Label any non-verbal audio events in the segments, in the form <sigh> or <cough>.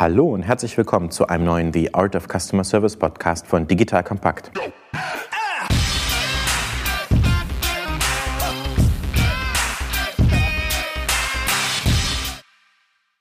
Hallo und herzlich willkommen zu einem neuen The Art of Customer Service Podcast von Digital Compact.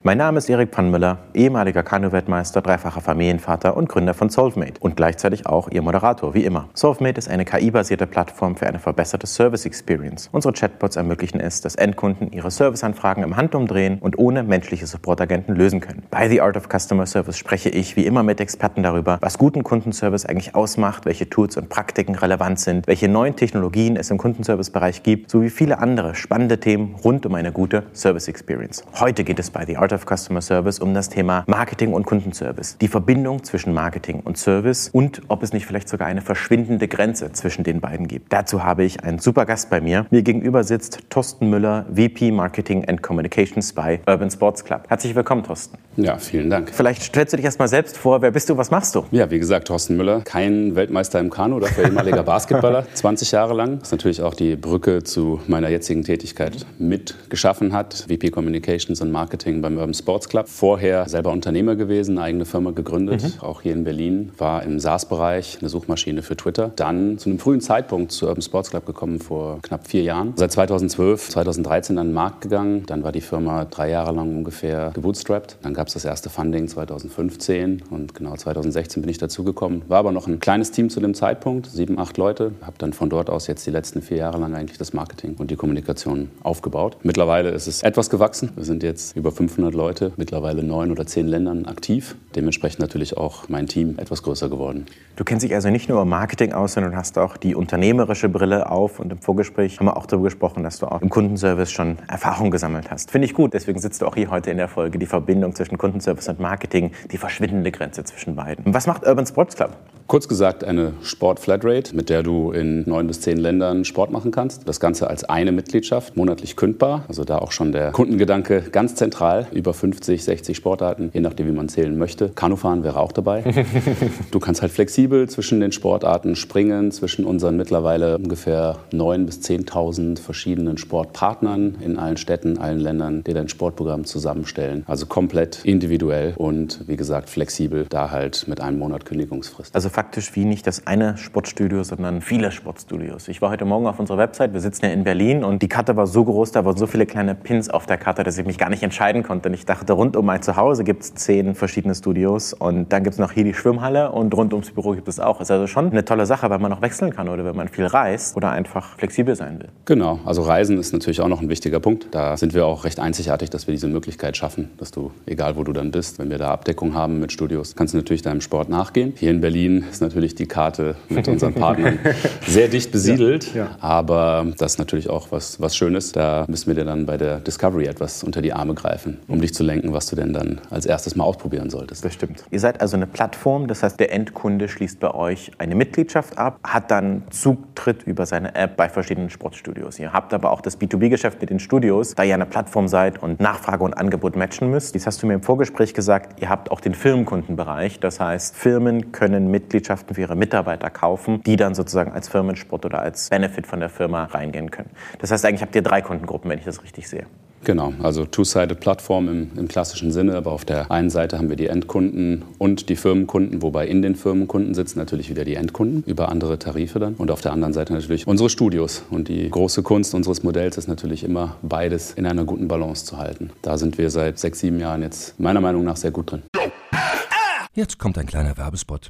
Mein Name ist Erik Pannmüller, ehemaliger Kanu-Weltmeister, dreifacher Familienvater und Gründer von Solvemate und gleichzeitig auch Ihr Moderator, wie immer. Solvemate ist eine KI-basierte Plattform für eine verbesserte Service Experience. Unsere Chatbots ermöglichen es, dass Endkunden ihre Serviceanfragen im Handumdrehen und ohne menschliche Supportagenten lösen können. Bei The Art of Customer Service spreche ich wie immer mit Experten darüber, was guten Kundenservice eigentlich ausmacht, welche Tools und Praktiken relevant sind, welche neuen Technologien es im Kundenservice-Bereich gibt, sowie viele andere spannende Themen rund um eine gute Service Experience. Heute geht es bei The Art of Customer Service um das Thema Marketing und Kundenservice. Die Verbindung zwischen Marketing und Service und ob es nicht vielleicht sogar eine verschwindende Grenze zwischen den beiden gibt. Dazu habe ich einen super Gast bei mir. Mir gegenüber sitzt Thorsten Müller, VP Marketing and Communications bei Urban Sports Club. Herzlich willkommen, Thorsten. Ja, vielen Dank. Vielleicht stellst du dich erstmal selbst vor. Wer bist du? Was machst du? Ja, wie gesagt, Thorsten Müller, kein Weltmeister im Kanu, dafür ehemaliger <laughs> Basketballer, 20 Jahre lang. Was natürlich auch die Brücke zu meiner jetzigen Tätigkeit mitgeschaffen hat. VP Communications und Marketing beim Urban Sports Club. Vorher selber Unternehmer gewesen, eine eigene Firma gegründet, mhm. auch hier in Berlin. War im SaaS-Bereich eine Suchmaschine für Twitter. Dann zu einem frühen Zeitpunkt zu Urban Sports Club gekommen, vor knapp vier Jahren. Seit 2012, 2013 an den Markt gegangen. Dann war die Firma drei Jahre lang ungefähr gebootstrapped. Dann gab es das erste Funding 2015 und genau 2016 bin ich dazugekommen. War aber noch ein kleines Team zu dem Zeitpunkt, sieben, acht Leute. Habe dann von dort aus jetzt die letzten vier Jahre lang eigentlich das Marketing und die Kommunikation aufgebaut. Mittlerweile ist es etwas gewachsen. Wir sind jetzt über 500 Leute, mittlerweile neun oder zehn Ländern aktiv. Dementsprechend natürlich auch mein Team etwas größer geworden. Du kennst dich also nicht nur im Marketing aus, sondern hast auch die unternehmerische Brille auf. Und im Vorgespräch haben wir auch darüber gesprochen, dass du auch im Kundenservice schon Erfahrung gesammelt hast. Finde ich gut. Deswegen sitzt du auch hier heute in der Folge. Die Verbindung zwischen Kundenservice und Marketing, die verschwindende Grenze zwischen beiden. Was macht Urban Sports Club? Kurz gesagt eine Sport-Flatrate, mit der du in neun bis zehn Ländern Sport machen kannst. Das Ganze als eine Mitgliedschaft, monatlich kündbar. Also da auch schon der Kundengedanke ganz zentral. Über 50, 60 Sportarten, je nachdem, wie man zählen möchte. Kanufahren wäre auch dabei. <laughs> du kannst halt flexibel zwischen den Sportarten springen, zwischen unseren mittlerweile ungefähr neun bis 10.000 verschiedenen Sportpartnern in allen Städten, allen Ländern, die dein Sportprogramm zusammenstellen. Also komplett individuell und wie gesagt flexibel, da halt mit einem Monat Kündigungsfrist. Also faktisch wie nicht das eine Sportstudio, sondern viele Sportstudios. Ich war heute Morgen auf unserer Website, wir sitzen ja in Berlin und die Karte war so groß, da waren so viele kleine Pins auf der Karte, dass ich mich gar nicht entscheiden konnte. Und ich dachte, rund um mein Zuhause gibt es zehn verschiedene Studios und dann gibt es noch hier die Schwimmhalle und rund ums Büro gibt es auch. Ist also schon eine tolle Sache, weil man noch wechseln kann oder wenn man viel reist oder einfach flexibel sein will. Genau, also Reisen ist natürlich auch noch ein wichtiger Punkt. Da sind wir auch recht einzigartig, dass wir diese Möglichkeit schaffen, dass du, egal wo du dann bist, wenn wir da Abdeckung haben mit Studios, kannst du natürlich deinem Sport nachgehen. Hier in Berlin ist natürlich die Karte mit <laughs> unseren Partnern sehr dicht besiedelt. Ja, ja. Aber das ist natürlich auch was, was Schönes. Da müssen wir dir dann bei der Discovery etwas unter die Arme greifen, um dich zu lenken, was du denn dann als erstes mal ausprobieren solltest. Das stimmt. Ihr seid also eine Plattform, das heißt, der Endkunde schließt bei euch eine Mitgliedschaft ab, hat dann Zutritt über seine App bei verschiedenen Sportstudios. Ihr habt aber auch das B2B-Geschäft mit den Studios, da ihr eine Plattform seid und Nachfrage und Angebot matchen müsst. Jetzt hast du mir im Vorgespräch gesagt, ihr habt auch den Firmenkundenbereich. Das heißt, Firmen können Mitgliedschaften für ihre Mitarbeiter kaufen, die dann sozusagen als Firmensport oder als Benefit von der Firma reingehen können. Das heißt, eigentlich habt ihr drei Kundengruppen, wenn ich das richtig sehe. Genau, also Two-Sided-Plattform im, im, klassischen Sinne, aber auf der einen Seite haben wir die Endkunden und die Firmenkunden, wobei in den Firmenkunden sitzen natürlich wieder die Endkunden über andere Tarife dann und auf der anderen Seite natürlich unsere Studios. Und die große Kunst unseres Modells ist natürlich immer beides in einer guten Balance zu halten. Da sind wir seit sechs, sieben Jahren jetzt meiner Meinung nach sehr gut drin. Jetzt kommt ein kleiner Werbespot.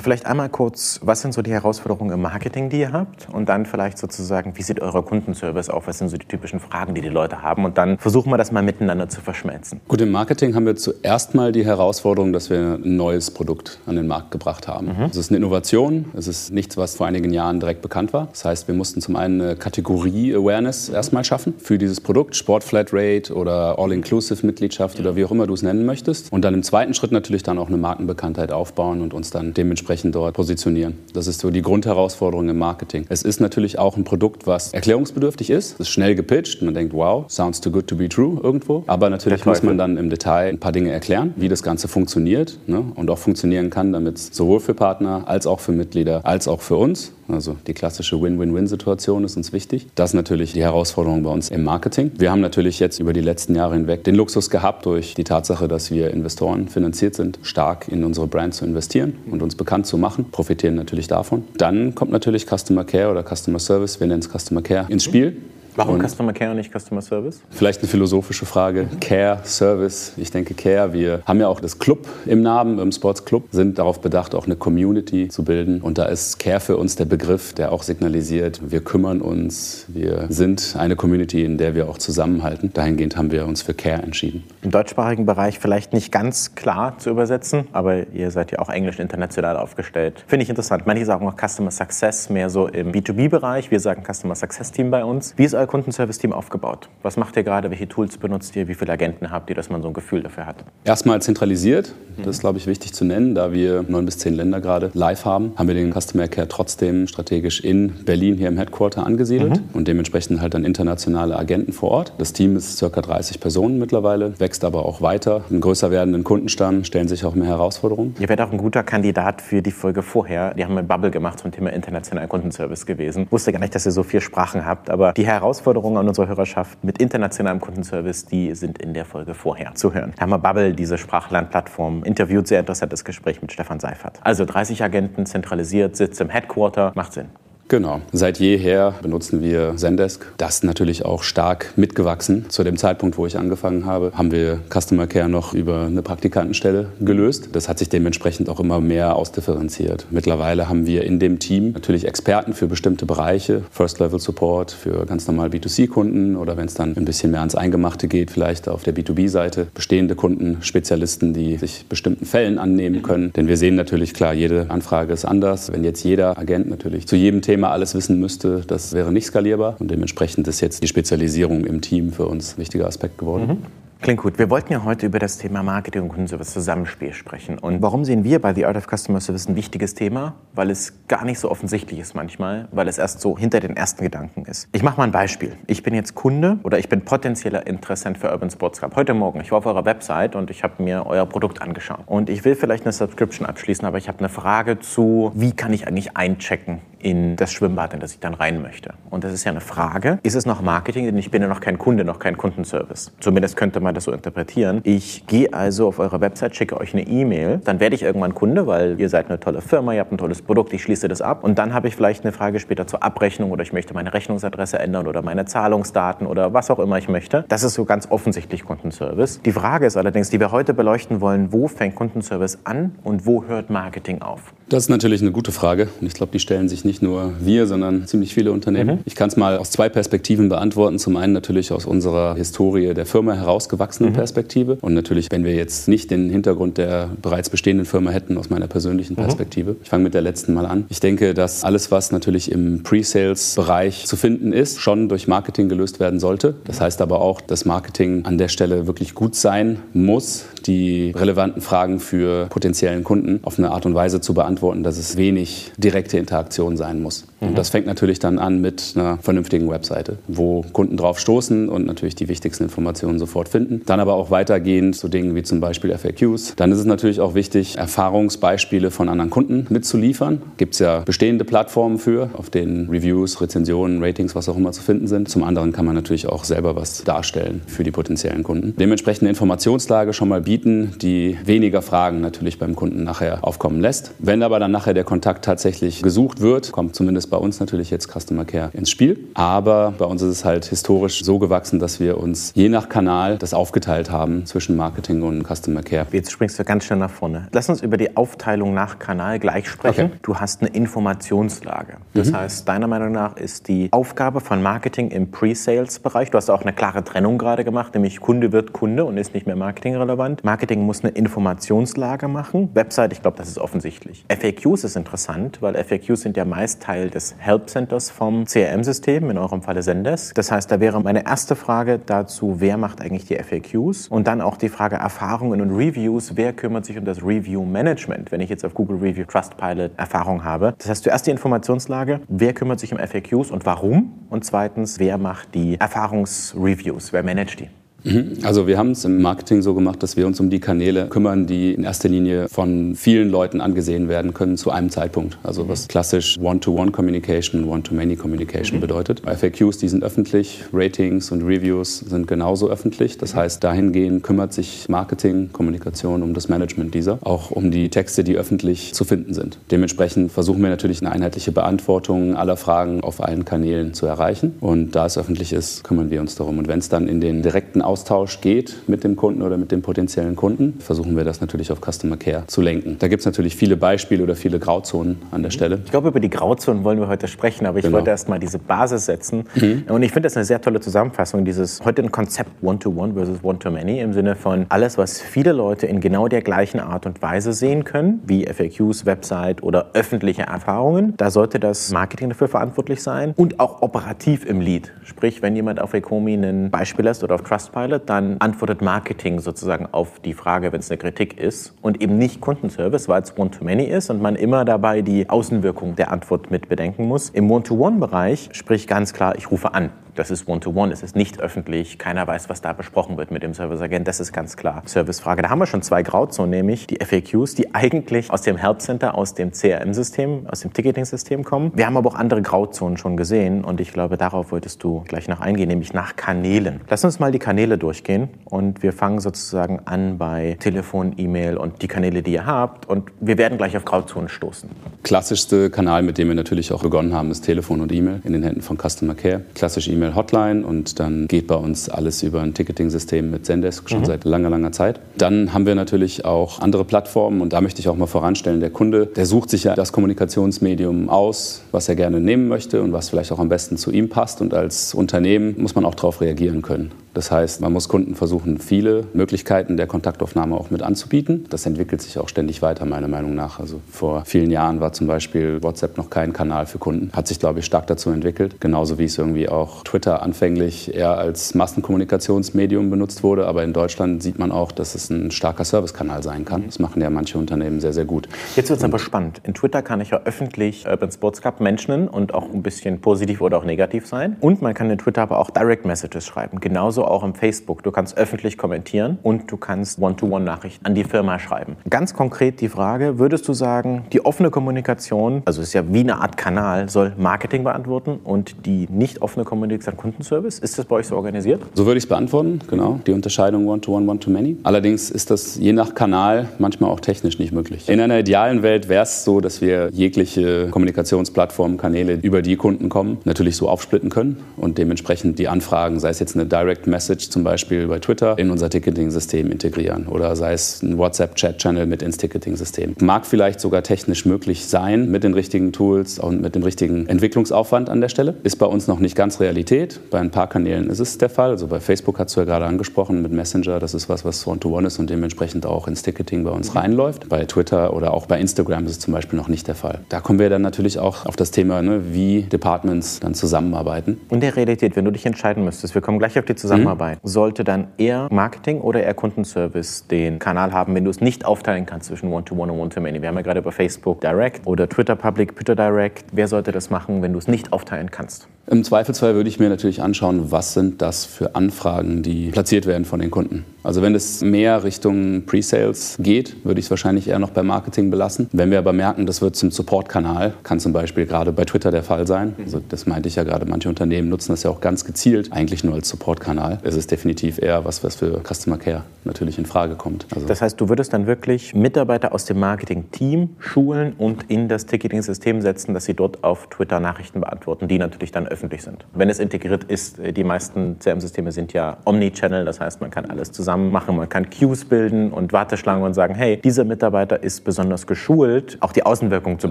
Vielleicht einmal kurz, was sind so die Herausforderungen im Marketing, die ihr habt? Und dann vielleicht sozusagen, wie sieht euer Kundenservice auf? Was sind so die typischen Fragen, die die Leute haben? Und dann versuchen wir das mal miteinander zu verschmelzen. Gut, im Marketing haben wir zuerst mal die Herausforderung, dass wir ein neues Produkt an den Markt gebracht haben. Mhm. Es ist eine Innovation. Es ist nichts, was vor einigen Jahren direkt bekannt war. Das heißt, wir mussten zum einen eine Kategorie-Awareness erstmal schaffen für dieses Produkt. Sport-Flatrate oder All-Inclusive-Mitgliedschaft oder wie auch immer du es nennen möchtest. Und dann im zweiten Schritt natürlich dann auch eine Markenbekanntheit aufbauen und uns dann dementsprechend dementsprechend dort positionieren. Das ist so die Grundherausforderung im Marketing. Es ist natürlich auch ein Produkt, was erklärungsbedürftig ist. Es ist schnell gepitcht. Man denkt, wow, sounds too good to be true irgendwo. Aber natürlich muss man dann im Detail ein paar Dinge erklären, wie das Ganze funktioniert ne? und auch funktionieren kann, damit es sowohl für Partner als auch für Mitglieder als auch für uns also die klassische Win-Win-Win-Situation ist uns wichtig. Das ist natürlich die Herausforderung bei uns im Marketing. Wir haben natürlich jetzt über die letzten Jahre hinweg den Luxus gehabt, durch die Tatsache, dass wir Investoren finanziert sind, stark in unsere Brand zu investieren und uns bekannt zu machen, profitieren natürlich davon. Dann kommt natürlich Customer Care oder Customer Service, wir nennen es Customer Care, ins Spiel. Warum und Customer Care und nicht Customer Service? Vielleicht eine philosophische Frage. Care, Service. Ich denke Care. Wir haben ja auch das Club im Namen, im Sports Club, sind darauf bedacht, auch eine Community zu bilden. Und da ist Care für uns der Begriff, der auch signalisiert, wir kümmern uns, wir sind eine Community, in der wir auch zusammenhalten. Dahingehend haben wir uns für Care entschieden. Im deutschsprachigen Bereich vielleicht nicht ganz klar zu übersetzen, aber ihr seid ja auch englisch international aufgestellt. Finde ich interessant. Manche sagen auch Customer Success mehr so im B2B-Bereich. Wir sagen Customer Success Team bei uns. Wie ist euer Kundenservice-Team aufgebaut? Was macht ihr gerade? Welche Tools benutzt ihr? Wie viele Agenten habt ihr, dass man so ein Gefühl dafür hat? Erstmal zentralisiert. Das ist, glaube ich, wichtig zu nennen. Da wir neun bis zehn Länder gerade live haben, haben wir den Customer Care trotzdem strategisch in Berlin hier im Headquarter angesiedelt mhm. und dementsprechend halt dann internationale Agenten vor Ort. Das Team ist ca. 30 Personen mittlerweile, wächst aber auch weiter. Einen größer werdenden Kundenstamm stellen sich auch mehr Herausforderungen. Ihr werdet auch ein guter Kandidat für die Folge vorher. Die haben eine Bubble gemacht zum Thema internationalen Kundenservice gewesen. Ich wusste gar nicht, dass ihr so vier Sprachen habt, aber die Herausforderungen Herausforderungen an unsere Hörerschaft mit internationalem Kundenservice, die sind in der Folge vorher zu hören. Wir Bubble, diese Sprachlernplattform, interviewt, sehr interessantes Gespräch mit Stefan Seifert. Also 30 Agenten, zentralisiert, Sitz im Headquarter, macht Sinn. Genau. Seit jeher benutzen wir Zendesk. Das ist natürlich auch stark mitgewachsen. Zu dem Zeitpunkt, wo ich angefangen habe, haben wir Customer Care noch über eine Praktikantenstelle gelöst. Das hat sich dementsprechend auch immer mehr ausdifferenziert. Mittlerweile haben wir in dem Team natürlich Experten für bestimmte Bereiche, First Level Support für ganz normal B2C-Kunden oder wenn es dann ein bisschen mehr ans Eingemachte geht, vielleicht auf der B2B-Seite, bestehende Kunden, Spezialisten, die sich bestimmten Fällen annehmen können. Denn wir sehen natürlich klar, jede Anfrage ist anders. Wenn jetzt jeder Agent natürlich zu jedem Thema Thema alles wissen müsste, das wäre nicht skalierbar. Und dementsprechend ist jetzt die Spezialisierung im Team für uns ein wichtiger Aspekt geworden. Mhm. Klingt gut. Wir wollten ja heute über das Thema Marketing und Kundenservice Zusammenspiel sprechen. Und warum sehen wir bei The Art of Customer Service ein wichtiges Thema? Weil es gar nicht so offensichtlich ist manchmal, weil es erst so hinter den ersten Gedanken ist. Ich mache mal ein Beispiel. Ich bin jetzt Kunde oder ich bin potenzieller Interessent für Urban Sports Club. Heute Morgen, ich war auf eurer Website und ich habe mir euer Produkt angeschaut. Und ich will vielleicht eine Subscription abschließen, aber ich habe eine Frage zu, wie kann ich eigentlich einchecken in das Schwimmbad, in das ich dann rein möchte. Und das ist ja eine Frage. Ist es noch Marketing? Denn ich bin ja noch kein Kunde, noch kein Kundenservice. Zumindest könnte man das so interpretieren. Ich gehe also auf eure Website, schicke euch eine E-Mail. Dann werde ich irgendwann Kunde, weil ihr seid eine tolle Firma, ihr habt ein tolles Produkt, ich schließe das ab. Und dann habe ich vielleicht eine Frage später zur Abrechnung oder ich möchte meine Rechnungsadresse ändern oder meine Zahlungsdaten oder was auch immer ich möchte. Das ist so ganz offensichtlich Kundenservice. Die Frage ist allerdings, die wir heute beleuchten wollen, wo fängt Kundenservice an und wo hört Marketing auf? Das ist natürlich eine gute Frage. Und ich glaube, die stellen sich nicht nur wir, sondern ziemlich viele Unternehmen. Mhm. Ich kann es mal aus zwei Perspektiven beantworten. Zum einen natürlich aus unserer Historie der Firma herausgewachsenen mhm. Perspektive. Und natürlich, wenn wir jetzt nicht den Hintergrund der bereits bestehenden Firma hätten, aus meiner persönlichen mhm. Perspektive. Mhm. Ich fange mit der letzten mal an. Ich denke, dass alles, was natürlich im Pre-Sales-Bereich zu finden ist, schon durch Marketing gelöst werden sollte. Das heißt aber auch, dass Marketing an der Stelle wirklich gut sein muss, die relevanten Fragen für potenziellen Kunden auf eine Art und Weise zu beantworten, dass es wenig direkte Interaktion sein muss. Und das fängt natürlich dann an mit einer vernünftigen Webseite, wo Kunden drauf stoßen und natürlich die wichtigsten Informationen sofort finden. Dann aber auch weitergehend zu Dingen wie zum Beispiel FAQs. Dann ist es natürlich auch wichtig, Erfahrungsbeispiele von anderen Kunden mitzuliefern. Gibt es ja bestehende Plattformen für, auf denen Reviews, Rezensionen, Ratings, was auch immer zu finden sind. Zum anderen kann man natürlich auch selber was darstellen für die potenziellen Kunden. Dementsprechend eine Informationslage schon mal bieten, die weniger Fragen natürlich beim Kunden nachher aufkommen lässt. Wenn aber dann nachher der Kontakt tatsächlich gesucht wird, kommt zumindest bei uns natürlich jetzt Customer Care ins Spiel. Aber bei uns ist es halt historisch so gewachsen, dass wir uns je nach Kanal das aufgeteilt haben zwischen Marketing und Customer Care. Jetzt springst du ganz schnell nach vorne. Lass uns über die Aufteilung nach Kanal gleich sprechen. Okay. Du hast eine Informationslage. Das mhm. heißt, deiner Meinung nach ist die Aufgabe von Marketing im Pre-Sales-Bereich, du hast auch eine klare Trennung gerade gemacht, nämlich Kunde wird Kunde und ist nicht mehr marketingrelevant. Marketing muss eine Informationslage machen. Website, ich glaube, das ist offensichtlich. FAQs ist interessant, weil FAQs sind ja meist Teil des Help Centers vom CRM-System, in eurem Falle Zendesk. Das heißt, da wäre meine erste Frage dazu, wer macht eigentlich die FAQs? Und dann auch die Frage Erfahrungen und Reviews, wer kümmert sich um das Review-Management, wenn ich jetzt auf Google Review Trustpilot Erfahrung habe. Das heißt, zuerst die Informationslage, wer kümmert sich um FAQs und warum? Und zweitens, wer macht die Erfahrungsreviews, wer managt die? Mhm. Also wir haben es im Marketing so gemacht, dass wir uns um die Kanäle kümmern, die in erster Linie von vielen Leuten angesehen werden können zu einem Zeitpunkt. Also was klassisch One-to-One-Communication, One-to-Many-Communication mhm. bedeutet. FAQs, die sind öffentlich, Ratings und Reviews sind genauso öffentlich. Das heißt, dahingehend kümmert sich Marketing, Kommunikation um das Management dieser, auch um die Texte, die öffentlich zu finden sind. Dementsprechend versuchen wir natürlich eine einheitliche Beantwortung aller Fragen auf allen Kanälen zu erreichen. Und da es öffentlich ist, kümmern wir uns darum. Und wenn es dann in den direkten Austausch geht mit dem Kunden oder mit dem potenziellen Kunden, versuchen wir das natürlich auf Customer Care zu lenken. Da gibt es natürlich viele Beispiele oder viele Grauzonen an der Stelle. Ich glaube, über die Grauzonen wollen wir heute sprechen, aber ich genau. wollte erst mal diese Basis setzen. Mhm. Und ich finde das eine sehr tolle Zusammenfassung, dieses heute ein Konzept One-to-One versus One-to-Many im Sinne von alles, was viele Leute in genau der gleichen Art und Weise sehen können, wie FAQs, Website oder öffentliche Erfahrungen. Da sollte das Marketing dafür verantwortlich sein und auch operativ im Lead. Sprich, wenn jemand auf Ecomi ein Beispiel lässt oder auf Trustpilot, Trustpilot, dann antwortet Marketing sozusagen auf die Frage, wenn es eine Kritik ist und eben nicht Kundenservice, weil es One-to-Many ist und man immer dabei die Außenwirkung der Antwort mit bedenken muss. Im One-to-One-Bereich sprich ganz klar, ich rufe an. Das ist One-to-One, es ist nicht öffentlich, keiner weiß, was da besprochen wird mit dem Service-Agent, das ist ganz klar Servicefrage. Da haben wir schon zwei Grauzonen, nämlich die FAQs, die eigentlich aus dem Help Center, aus dem CRM-System, aus dem Ticketing-System kommen. Wir haben aber auch andere Grauzonen schon gesehen und ich glaube, darauf wolltest du gleich noch eingehen, nämlich nach Kanälen. Lass uns mal die Kanäle durchgehen und wir fangen sozusagen an bei Telefon, E-Mail und die Kanäle, die ihr habt und wir werden gleich auf Grauzonen stoßen. Klassischste Kanal, mit dem wir natürlich auch begonnen haben, ist Telefon und E-Mail in den Händen von Customer Care. Klassisch E-Mail E-Mail-Hotline und dann geht bei uns alles über ein Ticketing-System mit Zendesk schon mhm. seit langer, langer Zeit. Dann haben wir natürlich auch andere Plattformen und da möchte ich auch mal voranstellen, der Kunde, der sucht sich ja das Kommunikationsmedium aus, was er gerne nehmen möchte und was vielleicht auch am besten zu ihm passt und als Unternehmen muss man auch darauf reagieren können. Das heißt, man muss Kunden versuchen, viele Möglichkeiten der Kontaktaufnahme auch mit anzubieten. Das entwickelt sich auch ständig weiter, meiner Meinung nach. Also vor vielen Jahren war zum Beispiel WhatsApp noch kein Kanal für Kunden. Hat sich, glaube ich, stark dazu entwickelt. Genauso wie es irgendwie auch Twitter anfänglich eher als Massenkommunikationsmedium benutzt wurde. Aber in Deutschland sieht man auch, dass es ein starker Servicekanal sein kann. Das machen ja manche Unternehmen sehr, sehr gut. Jetzt wird es aber spannend. In Twitter kann ich ja öffentlich Urban Sports Cup mentionen und auch ein bisschen positiv oder auch negativ sein. Und man kann in Twitter aber auch Direct Messages schreiben. Genauso auch im Facebook. Du kannst öffentlich kommentieren und du kannst One-to-One-Nachrichten an die Firma schreiben. Ganz konkret die Frage, würdest du sagen, die offene Kommunikation, also ist ja wie eine Art Kanal, soll Marketing beantworten und die nicht offene Kommunikation Kundenservice? Ist das bei euch so organisiert? So würde ich es beantworten, genau. Die Unterscheidung One-to-One, One-to-Many. Allerdings ist das je nach Kanal manchmal auch technisch nicht möglich. In einer idealen Welt wäre es so, dass wir jegliche Kommunikationsplattformen, Kanäle, über die Kunden kommen, natürlich so aufsplitten können und dementsprechend die Anfragen, sei es jetzt eine Direct Message zum Beispiel bei Twitter, in unser Ticketing-System integrieren oder sei es ein WhatsApp-Chat-Channel mit ins Ticketing-System. Mag vielleicht sogar technisch möglich sein mit den richtigen Tools und mit dem richtigen Entwicklungsaufwand an der Stelle. Ist bei uns noch nicht ganz Realität. Bei ein paar Kanälen ist es der Fall. Also bei Facebook hast du ja gerade angesprochen mit Messenger. Das ist was, was One-to-One -one ist und dementsprechend auch ins Ticketing bei uns reinläuft. Bei Twitter oder auch bei Instagram ist es zum Beispiel noch nicht der Fall. Da kommen wir dann natürlich auch auf das Thema, ne, wie Departments dann zusammenarbeiten. Und der Realität, wenn du dich entscheiden müsstest, wir kommen gleich auf die Zusammenarbeit Zusammenarbeit, mhm. sollte dann eher Marketing oder eher Kundenservice den Kanal haben, wenn du es nicht aufteilen kannst zwischen One-to-One -One und One-to-Many? Wir haben ja gerade über Facebook Direct oder Twitter Public, Twitter Direct. Wer sollte das machen, wenn du es nicht aufteilen kannst? Im Zweifelsfall würde ich mir natürlich anschauen, was sind das für Anfragen, die platziert werden von den Kunden. Also wenn es mehr Richtung Pre-Sales geht, würde ich es wahrscheinlich eher noch beim Marketing belassen. Wenn wir aber merken, das wird zum Support-Kanal, kann zum Beispiel gerade bei Twitter der Fall sein. Also das meinte ich ja gerade, manche Unternehmen nutzen das ja auch ganz gezielt, eigentlich nur als Support-Kanal. Es ist definitiv eher was, was für Customer Care natürlich in Frage kommt. Also das heißt, du würdest dann wirklich Mitarbeiter aus dem Marketing-Team schulen und in das Ticketing-System setzen, dass sie dort auf Twitter Nachrichten beantworten, die natürlich dann öffentlich sind. Wenn es integriert ist, die meisten CRM-Systeme sind ja Omnichannel, das heißt, man kann alles zusammen zusammen machen. Man kann Queues bilden und Warteschlangen und sagen, hey, dieser Mitarbeiter ist besonders geschult, auch die Außenwirkung zu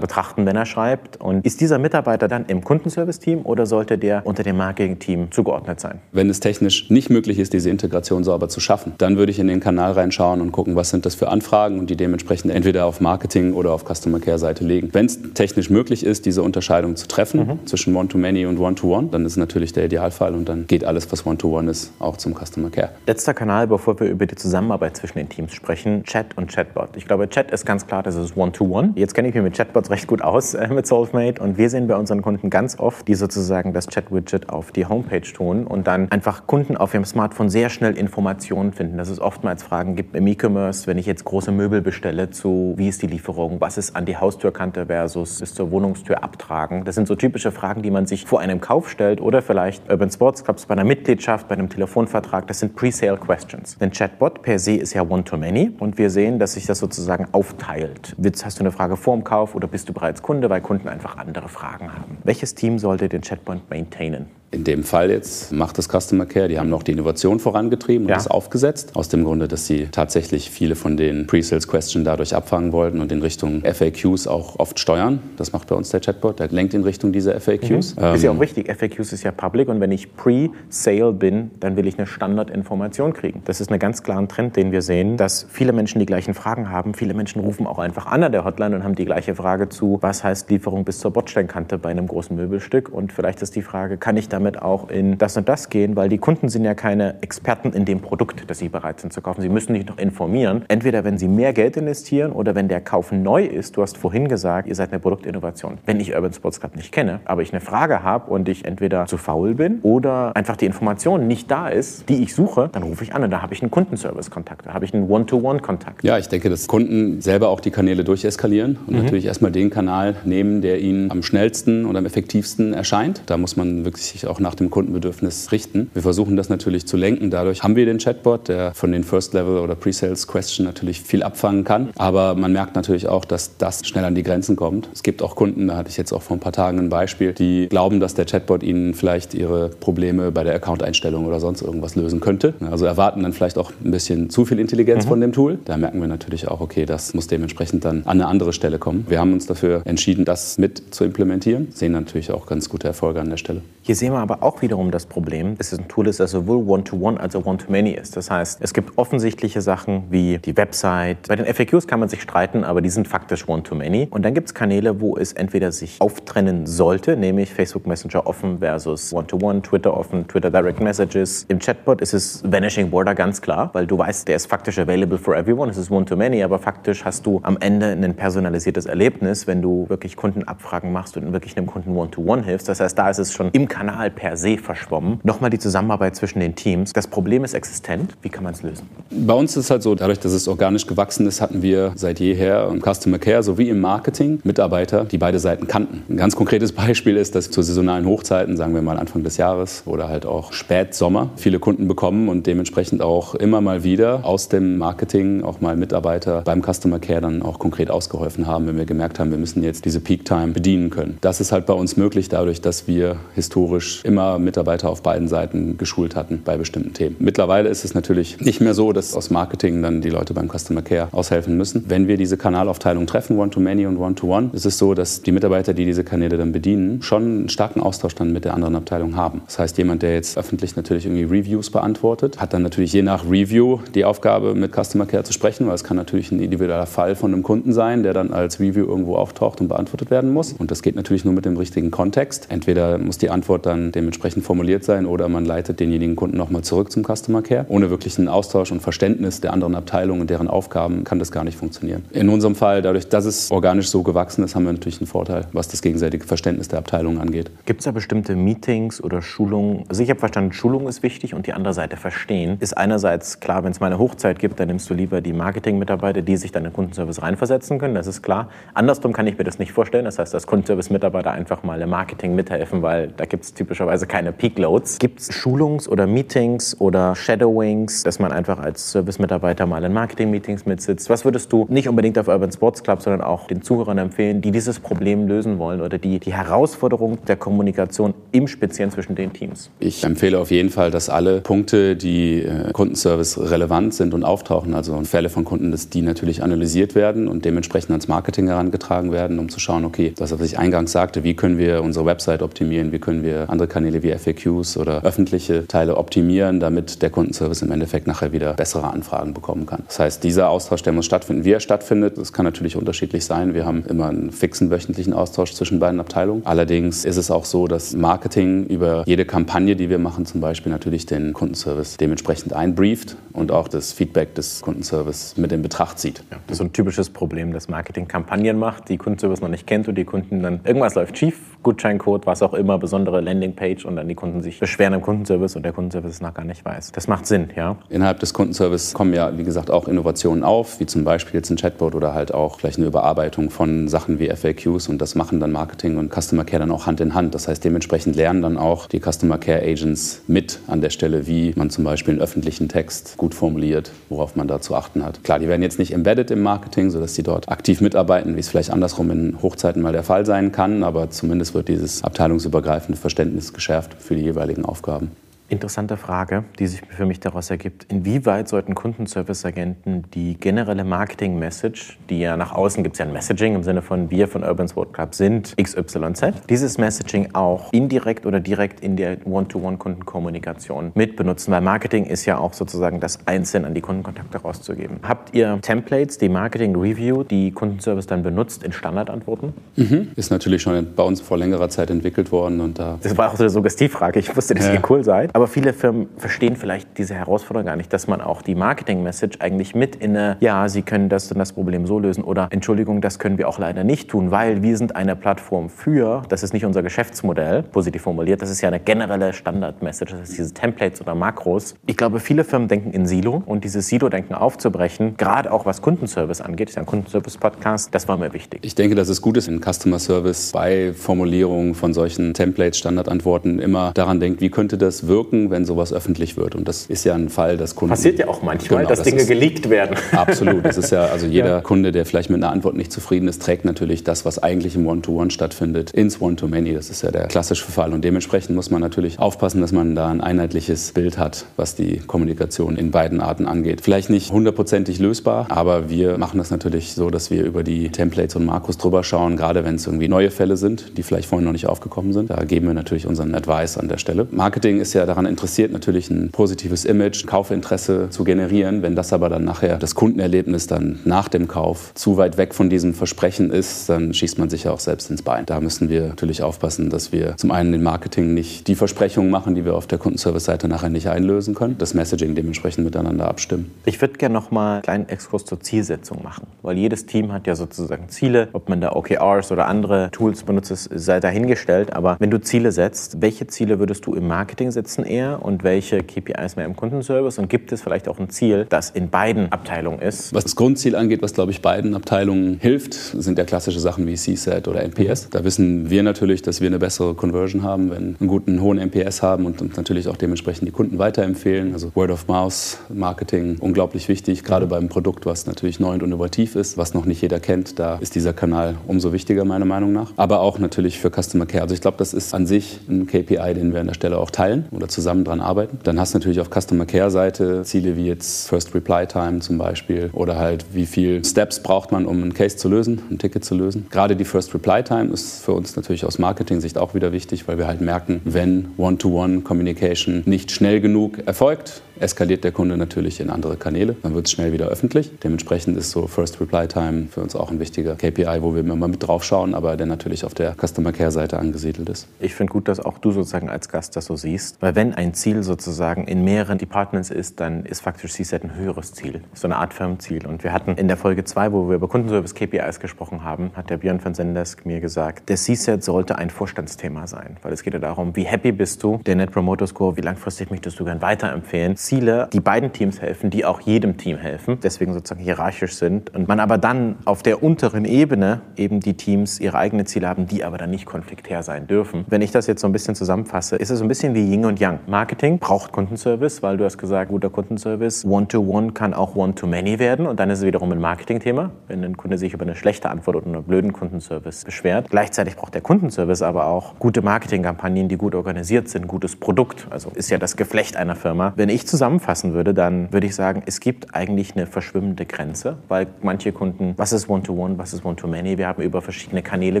betrachten, wenn er schreibt. Und ist dieser Mitarbeiter dann im Kundenservice-Team oder sollte der unter dem Marketing-Team zugeordnet sein? Wenn es technisch nicht möglich ist, diese Integration sauber zu schaffen, dann würde ich in den Kanal reinschauen und gucken, was sind das für Anfragen und die dementsprechend entweder auf Marketing oder auf Customer Care Seite legen. Wenn es technisch möglich ist, diese Unterscheidung zu treffen mhm. zwischen One-to-Many und One-to-One, dann ist natürlich der Idealfall und dann geht alles, was One-to-One -One ist, auch zum Customer Care. Letzter Kanal, bevor wir über die Zusammenarbeit zwischen den Teams sprechen, Chat und Chatbot. Ich glaube, Chat ist ganz klar, das ist One-to-One. Jetzt kenne ich mich mit Chatbots recht gut aus äh, mit Solvemate und wir sehen bei unseren Kunden ganz oft, die sozusagen das Chat-Widget auf die Homepage tun und dann einfach Kunden auf ihrem Smartphone sehr schnell Informationen finden, dass es oftmals Fragen gibt im E-Commerce, wenn ich jetzt große Möbel bestelle, zu wie ist die Lieferung, was ist an die Haustürkante versus bis zur Wohnungstür abtragen. Das sind so typische Fragen, die man sich vor einem Kauf stellt oder vielleicht Urban Sports Clubs bei einer Mitgliedschaft, bei einem Telefonvertrag. Das sind Pre-Sale Questions. Denn Chatbot per se ist ja One-to-Many und wir sehen, dass sich das sozusagen aufteilt. Hast du eine Frage vor dem Kauf oder bist du bereits Kunde, weil Kunden einfach andere Fragen haben? Welches Team sollte den Chatbot maintainen? In dem Fall jetzt macht das Customer Care, die haben noch die Innovation vorangetrieben und ja. das aufgesetzt. Aus dem Grunde, dass sie tatsächlich viele von den Pre-Sales Questions dadurch abfangen wollten und in Richtung FAQs auch oft steuern. Das macht bei uns der Chatbot, der lenkt in Richtung dieser FAQs. Mhm. Ähm, ist ja auch wichtig, FAQs ist ja public und wenn ich Pre-Sale bin, dann will ich eine Standardinformation kriegen. Das ist ein ganz klarer Trend, den wir sehen, dass viele Menschen die gleichen Fragen haben. Viele Menschen rufen auch einfach an an der Hotline und haben die gleiche Frage zu, was heißt Lieferung bis zur Bordsteinkante bei einem großen Möbelstück und vielleicht ist die Frage, kann ich da damit auch in das und das gehen, weil die Kunden sind ja keine Experten in dem Produkt, das sie bereit sind zu kaufen. Sie müssen sich noch informieren. Entweder wenn sie mehr Geld investieren oder wenn der Kauf neu ist. Du hast vorhin gesagt, ihr seid eine Produktinnovation. Wenn ich Urban Sports Club nicht kenne, aber ich eine Frage habe und ich entweder zu faul bin oder einfach die Information nicht da ist, die ich suche, dann rufe ich an und da habe ich einen Kundenservice-Kontakt, da habe ich einen One-to-One-Kontakt. Ja, ich denke, dass Kunden selber auch die Kanäle durcheskalieren und mhm. natürlich erstmal den Kanal nehmen, der ihnen am schnellsten und am effektivsten erscheint. Da muss man wirklich sich auch nach dem Kundenbedürfnis richten. Wir versuchen das natürlich zu lenken. Dadurch haben wir den Chatbot, der von den First Level oder Pre-Sales Question natürlich viel abfangen kann. Aber man merkt natürlich auch, dass das schnell an die Grenzen kommt. Es gibt auch Kunden, da hatte ich jetzt auch vor ein paar Tagen ein Beispiel, die glauben, dass der Chatbot ihnen vielleicht ihre Probleme bei der Account-Einstellung oder sonst irgendwas lösen könnte. Also erwarten dann vielleicht auch ein bisschen zu viel Intelligenz mhm. von dem Tool. Da merken wir natürlich auch, okay, das muss dementsprechend dann an eine andere Stelle kommen. Wir haben uns dafür entschieden, das mit zu implementieren. Sehen natürlich auch ganz gute Erfolge an der Stelle. Hier sehen wir aber auch wiederum das Problem, dass es ein Tool ist, das sowohl One-to-One als auch One-to-Many ist. Das heißt, es gibt offensichtliche Sachen wie die Website. Bei den FAQs kann man sich streiten, aber die sind faktisch One-to-Many. Und dann gibt es Kanäle, wo es entweder sich auftrennen sollte, nämlich Facebook Messenger offen versus One-to-One, Twitter offen, Twitter Direct Messages. Im Chatbot ist es Vanishing Border ganz klar, weil du weißt, der ist faktisch available for everyone. Es ist One-to-Many, aber faktisch hast du am Ende ein personalisiertes Erlebnis, wenn du wirklich Kundenabfragen machst und wirklich einem Kunden One-to-One hilfst. Das heißt, da ist es schon im Kanal per se verschwommen. Nochmal die Zusammenarbeit zwischen den Teams. Das Problem ist existent. Wie kann man es lösen? Bei uns ist es halt so, dadurch, dass es organisch gewachsen ist, hatten wir seit jeher im Customer Care sowie im Marketing Mitarbeiter, die beide Seiten kannten. Ein ganz konkretes <laughs> Beispiel ist, dass zu saisonalen Hochzeiten, sagen wir mal Anfang des Jahres oder halt auch Spätsommer, viele Kunden bekommen und dementsprechend auch immer mal wieder aus dem Marketing auch mal Mitarbeiter beim Customer Care dann auch konkret ausgeholfen haben, wenn wir gemerkt haben, wir müssen jetzt diese Peak Time bedienen können. Das ist halt bei uns möglich dadurch, dass wir historisch immer Mitarbeiter auf beiden Seiten geschult hatten bei bestimmten Themen. Mittlerweile ist es natürlich nicht mehr so, dass aus Marketing dann die Leute beim Customer Care aushelfen müssen. Wenn wir diese Kanalaufteilung treffen, One-to-Many und One-to-One, ist es so, dass die Mitarbeiter, die diese Kanäle dann bedienen, schon einen starken Austausch dann mit der anderen Abteilung haben. Das heißt, jemand, der jetzt öffentlich natürlich irgendwie Reviews beantwortet, hat dann natürlich je nach Review die Aufgabe, mit Customer Care zu sprechen, weil es kann natürlich ein individueller Fall von einem Kunden sein, der dann als Review irgendwo auftaucht und beantwortet werden muss. Und das geht natürlich nur mit dem richtigen Kontext. Entweder muss die Antwort Antwort dann dementsprechend formuliert sein oder man leitet denjenigen Kunden nochmal zurück zum Customer Care. Ohne wirklichen Austausch und Verständnis der anderen Abteilungen und deren Aufgaben kann das gar nicht funktionieren. In unserem Fall, dadurch, dass es organisch so gewachsen ist, haben wir natürlich einen Vorteil, was das gegenseitige Verständnis der Abteilungen angeht. Gibt es da bestimmte Meetings oder Schulungen? Also ich habe verstanden, Schulung ist wichtig und die andere Seite verstehen. Ist einerseits klar, wenn es mal eine Hochzeit gibt, dann nimmst du lieber die Marketing-Mitarbeiter, die sich dann in den Kundenservice reinversetzen können, das ist klar. Andersrum kann ich mir das nicht vorstellen. Das heißt, dass Kundenservice-Mitarbeiter einfach mal im Marketing mithelfen, weil da gibt es typischerweise keine Peak-Loads. Gibt es Schulungs- oder Meetings oder Shadowings, dass man einfach als Service-Mitarbeiter mal in Marketing-Meetings mitsitzt? Was würdest du nicht unbedingt auf Urban Sports Club, sondern auch den Zuhörern empfehlen, die dieses Problem lösen wollen oder die die Herausforderung der Kommunikation im Speziellen zwischen den Teams? Ich empfehle auf jeden Fall, dass alle Punkte, die äh, Kundenservice relevant sind und auftauchen, also Fälle von Kunden, dass die natürlich analysiert werden und dementsprechend ans Marketing herangetragen werden, um zu schauen, okay, das, was ich eingangs sagte, wie können wir unsere Website optimieren, wie können wir andere Kanäle wie FAQs oder öffentliche Teile optimieren, damit der Kundenservice im Endeffekt nachher wieder bessere Anfragen bekommen kann. Das heißt, dieser Austausch, der muss stattfinden. Wie er stattfindet, das kann natürlich unterschiedlich sein. Wir haben immer einen fixen wöchentlichen Austausch zwischen beiden Abteilungen. Allerdings ist es auch so, dass Marketing über jede Kampagne, die wir machen, zum Beispiel natürlich den Kundenservice dementsprechend einbrieft und auch das Feedback des Kundenservice mit in Betracht zieht. Ja, das ist ein typisches Problem, dass Marketing Kampagnen macht, die Kundenservice noch nicht kennt und die Kunden dann irgendwas läuft schief, Gutscheincode, was auch immer, besondere Landingpage und dann die Kunden sich beschweren im Kundenservice und der Kundenservice es noch gar nicht weiß. Das macht Sinn, ja. Innerhalb des Kundenservice kommen ja, wie gesagt, auch Innovationen auf, wie zum Beispiel jetzt ein Chatbot oder halt auch vielleicht eine Überarbeitung von Sachen wie FAQs und das machen dann Marketing und Customer Care dann auch Hand in Hand. Das heißt, dementsprechend lernen dann auch die Customer Care Agents mit an der Stelle, wie man zum Beispiel einen öffentlichen Text gut formuliert, worauf man da zu achten hat. Klar, die werden jetzt nicht embedded im Marketing, sodass sie dort aktiv mitarbeiten, wie es vielleicht andersrum in Hochzeiten mal der Fall sein kann, aber zumindest wird dieses abteilungsübergreifende Verständnis geschärft für die jeweiligen Aufgaben. Interessante Frage, die sich für mich daraus ergibt. Inwieweit sollten Kundenservice-Agenten die generelle Marketing-Message, die ja nach außen gibt es ja ein Messaging im Sinne von wir von Urban Sport Club sind XYZ, dieses Messaging auch indirekt oder direkt in der One-to-One-Kundenkommunikation mit benutzen? Weil Marketing ist ja auch sozusagen das Einzelne an die Kundenkontakte rauszugeben. Habt ihr Templates, die Marketing-Review, die Kundenservice dann benutzt in Standardantworten? Mhm. Ist natürlich schon bei uns vor längerer Zeit entwickelt worden. Und da das war auch so eine Suggestivfrage. Ich wusste, dass ja. ihr cool seid. Aber viele Firmen verstehen vielleicht diese Herausforderung gar nicht, dass man auch die Marketing-Message eigentlich mit in eine, ja, Sie können das und das Problem so lösen oder Entschuldigung, das können wir auch leider nicht tun, weil wir sind eine Plattform für, das ist nicht unser Geschäftsmodell, positiv formuliert, das ist ja eine generelle Standard-Message, das ist diese Templates oder Makros. Ich glaube, viele Firmen denken in Silo und dieses Silo-Denken aufzubrechen, gerade auch was Kundenservice angeht, ist ja ein Kundenservice-Podcast, das war mir wichtig. Ich denke, dass es gut ist, in Customer Service bei Formulierungen von solchen Templates, Standardantworten immer daran denkt, wie könnte das wirken, wirken, wenn sowas öffentlich wird. Und das ist ja ein Fall, dass Kunden. Passiert ja auch manchmal, genau, dass das Dinge ist, geleakt werden. <laughs> Absolut. Das ist ja, also <laughs> jeder ja. Kunde, der vielleicht mit einer Antwort nicht zufrieden ist, trägt natürlich das, was eigentlich im One-to-One -One stattfindet, ins One-to-Many. Das ist ja der klassische Fall. Und dementsprechend muss man natürlich aufpassen, dass man da ein einheitliches Bild hat, was die Kommunikation in beiden Arten angeht. Vielleicht nicht hundertprozentig lösbar, aber wir machen das natürlich so, dass wir über die Templates und Markus drüber schauen, gerade wenn es irgendwie neue Fälle sind, die vielleicht vorhin noch nicht aufgekommen sind. Da geben wir natürlich unseren Advice an der Stelle. Marketing ist ja daran interessiert, natürlich ein positives Image, Kaufinteresse zu generieren. Wenn das aber dann nachher das Kundenerlebnis dann nach dem Kauf zu weit weg von diesem Versprechen ist, dann schießt man sich ja auch selbst ins Bein. Da müssen wir natürlich aufpassen, dass wir zum einen im Marketing nicht die Versprechungen machen, die wir auf der Kundenservice-Seite nachher nicht einlösen können, das Messaging dementsprechend miteinander abstimmen. Ich würde gerne noch mal einen kleinen Exkurs zur Zielsetzung machen, weil jedes Team hat ja sozusagen Ziele, ob man da OKRs oder andere Tools benutzt, sei dahingestellt. Aber wenn du Ziele setzt, welche Ziele würdest du im Marketing setzen eher und welche KPIs mehr im Kundenservice? Und gibt es vielleicht auch ein Ziel, das in beiden Abteilungen ist? Was das Grundziel angeht, was glaube ich beiden Abteilungen hilft, sind ja klassische Sachen wie CSAT oder NPS. Da wissen wir natürlich, dass wir eine bessere Conversion haben, wenn wir einen guten, hohen NPS haben und uns natürlich auch dementsprechend die Kunden weiterempfehlen. Also Word of Mouth Marketing unglaublich wichtig, gerade beim Produkt, was natürlich neu und innovativ ist, was noch nicht jeder kennt. Da ist dieser Kanal umso wichtiger meiner Meinung nach. Aber auch natürlich für Customer Care. Also ich glaube, das ist an sich ein KPI, den wir an der Stelle auch teilen oder zusammen dran arbeiten. Dann hast du natürlich auf Customer Care Seite Ziele wie jetzt First Reply Time zum Beispiel oder halt wie viel Steps braucht man, um einen Case zu lösen, ein Ticket zu lösen. Gerade die First Reply Time ist für uns natürlich aus Marketing-Sicht auch wieder wichtig, weil wir halt merken, wenn One-to-One Communication nicht schnell genug erfolgt, eskaliert der Kunde natürlich in andere Kanäle. Dann wird es schnell wieder öffentlich. Dementsprechend ist so First Reply Time für uns auch ein wichtiger KPI, wo wir immer mit drauf schauen, aber der natürlich auf der Customer Care Seite angesiedelt ist. Ich finde gut, dass auch du sozusagen als Gast das so siehst, weil wenn ein Ziel sozusagen in mehreren Departments ist, dann ist faktisch CSAT ein höheres Ziel, so eine Art Firmenziel. Und wir hatten in der Folge 2, wo wir über Kundenservice KPIs gesprochen haben, hat der Björn von Zendesk mir gesagt, der CSAT sollte ein Vorstandsthema sein, weil es geht ja darum, wie happy bist du, der Net Promoter Score, wie langfristig möchtest du gern weiterempfehlen. Ziele, die beiden Teams helfen, die auch jedem Team helfen, deswegen sozusagen hierarchisch sind und man aber dann auf der unteren Ebene eben die Teams ihre eigenen Ziele haben, die aber dann nicht konfliktär sein dürfen. Wenn ich das jetzt so ein bisschen zusammenfasse, ist es so ein bisschen wie Yin und Yang. Marketing braucht Kundenservice, weil du hast gesagt, guter Kundenservice, One-to-One -one kann auch One-to-Many werden und dann ist es wiederum ein Marketing-Thema, wenn ein Kunde sich über eine schlechte Antwort oder einen blöden Kundenservice beschwert. Gleichzeitig braucht der Kundenservice aber auch gute Marketingkampagnen, die gut organisiert sind, gutes Produkt. Also ist ja das Geflecht einer Firma. Wenn ich zusammenfassen würde, dann würde ich sagen, es gibt eigentlich eine verschwimmende Grenze, weil manche Kunden, was ist One-to-One, -One, was ist One-to-Many? Wir haben über verschiedene Kanäle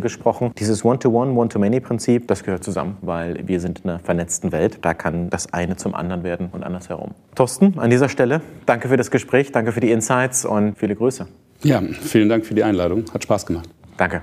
gesprochen. Dieses One-to-One, One-to-Many-Prinzip, das gehört zusammen, weil wir sind in einer vernetzten Welt. Da kann das eine zum anderen werden und andersherum. Thorsten, an dieser Stelle, danke für das Gespräch, danke für die Insights und viele Grüße. Ja, vielen Dank für die Einladung. Hat Spaß gemacht. Danke.